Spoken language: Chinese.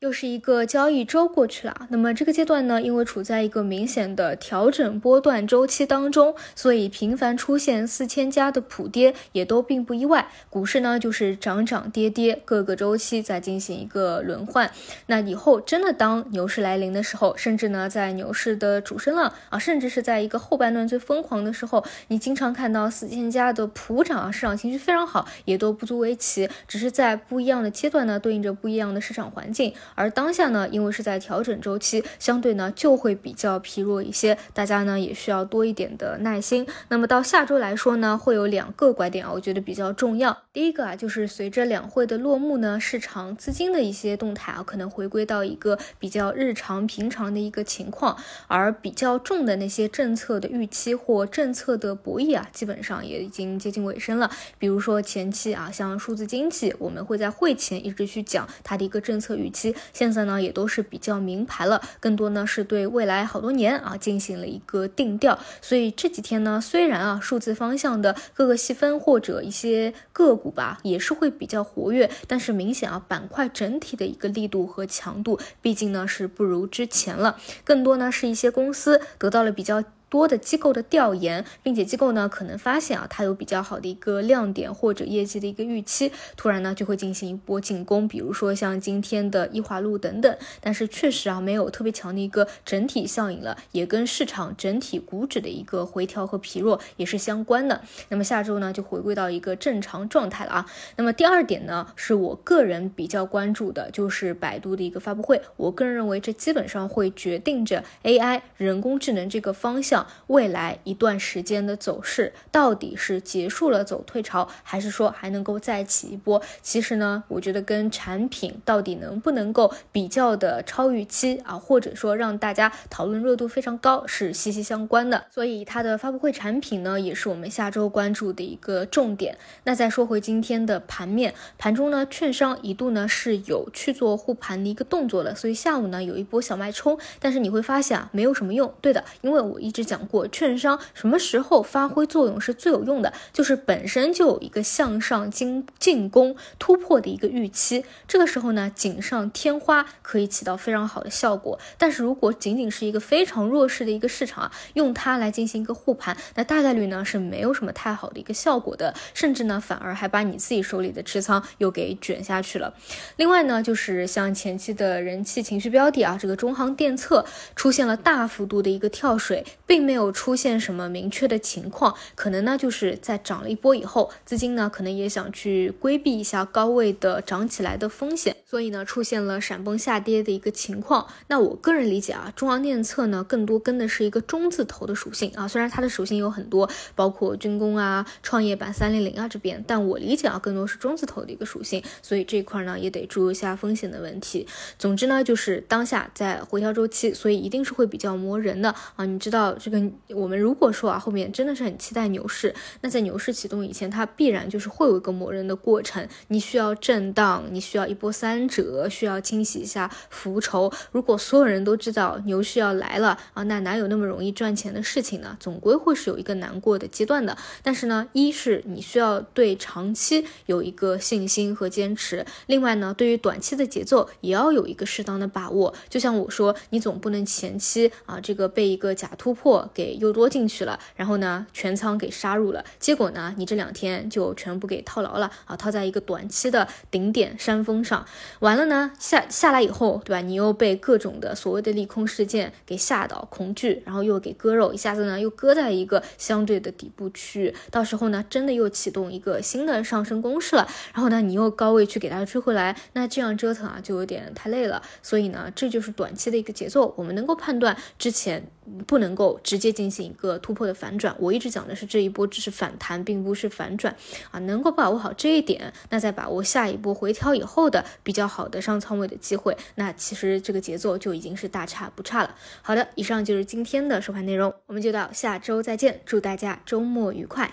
又是一个交易周过去了，那么这个阶段呢，因为处在一个明显的调整波段周期当中，所以频繁出现四千家的普跌也都并不意外。股市呢就是涨涨跌跌，各个周期在进行一个轮换。那以后真的当牛市来临的时候，甚至呢在牛市的主升浪啊，甚至是在一个后半段最疯狂的时候，你经常看到四千家的普涨啊，市场情绪非常好，也都不足为奇，只是在不一样的阶段呢，对应着不一样的市场环境。而当下呢，因为是在调整周期，相对呢就会比较疲弱一些，大家呢也需要多一点的耐心。那么到下周来说呢，会有两个拐点啊，我觉得比较重要。第一个啊，就是随着两会的落幕呢，市场资金的一些动态啊，可能回归到一个比较日常平常的一个情况，而比较重的那些政策的预期或政策的博弈啊，基本上也已经接近尾声了。比如说前期啊，像数字经济，我们会在会前一直去讲它的一个政策预期。现在呢，也都是比较明牌了，更多呢是对未来好多年啊进行了一个定调。所以这几天呢，虽然啊数字方向的各个细分或者一些个股吧，也是会比较活跃，但是明显啊板块整体的一个力度和强度，毕竟呢是不如之前了。更多呢是一些公司得到了比较。多的机构的调研，并且机构呢可能发现啊，它有比较好的一个亮点或者业绩的一个预期，突然呢就会进行一波进攻，比如说像今天的易华路等等。但是确实啊，没有特别强的一个整体效应了，也跟市场整体股指的一个回调和疲弱也是相关的。那么下周呢就回归到一个正常状态了啊。那么第二点呢，是我个人比较关注的，就是百度的一个发布会。我个人认为这基本上会决定着 AI 人工智能这个方向。未来一段时间的走势到底是结束了走退潮，还是说还能够再起一波？其实呢，我觉得跟产品到底能不能够比较的超预期啊，或者说让大家讨论热度非常高是息息相关的。所以它的发布会产品呢，也是我们下周关注的一个重点。那再说回今天的盘面，盘中呢，券商一度呢是有去做护盘的一个动作的，所以下午呢有一波小脉冲，但是你会发现啊，没有什么用。对的，因为我一直讲。过券商什么时候发挥作用是最有用的？就是本身就有一个向上进进攻突破的一个预期，这个时候呢，锦上添花可以起到非常好的效果。但是如果仅仅是一个非常弱势的一个市场啊，用它来进行一个护盘，那大概率呢是没有什么太好的一个效果的，甚至呢反而还把你自己手里的持仓又给卷下去了。另外呢，就是像前期的人气情绪标的啊，这个中航电测出现了大幅度的一个跳水，并。并没有出现什么明确的情况，可能呢就是在涨了一波以后，资金呢可能也想去规避一下高位的涨起来的风险，所以呢出现了闪崩下跌的一个情况。那我个人理解啊，中航电测呢更多跟的是一个中字头的属性啊，虽然它的属性有很多，包括军工啊、创业板三零零啊这边，但我理解啊更多是中字头的一个属性，所以这块呢也得注意一下风险的问题。总之呢就是当下在回调周期，所以一定是会比较磨人的啊，你知道这个。我们如果说啊，后面真的是很期待牛市，那在牛市启动以前，它必然就是会有一个磨人的过程。你需要震荡，你需要一波三折，需要清洗一下浮筹。如果所有人都知道牛市要来了啊，那哪有那么容易赚钱的事情呢？总归会是有一个难过的阶段的。但是呢，一是你需要对长期有一个信心和坚持，另外呢，对于短期的节奏也要有一个适当的把握。就像我说，你总不能前期啊，这个被一个假突破。给又多进去了，然后呢，全仓给杀入了，结果呢，你这两天就全部给套牢了啊，套在一个短期的顶点山峰上，完了呢，下下来以后，对吧？你又被各种的所谓的利空事件给吓到，恐惧，然后又给割肉，一下子呢又割在一个相对的底部区域，到时候呢，真的又启动一个新的上升攻势了，然后呢，你又高位去给它追回来，那这样折腾啊，就有点太累了，所以呢，这就是短期的一个节奏，我们能够判断之前不能够直。接进行一个突破的反转，我一直讲的是这一波只是反弹，并不是反转啊，能够把握好这一点，那再把握下一波回调以后的比较较好的上仓位的机会，那其实这个节奏就已经是大差不差了。好的，以上就是今天的收盘内容，我们就到下周再见，祝大家周末愉快。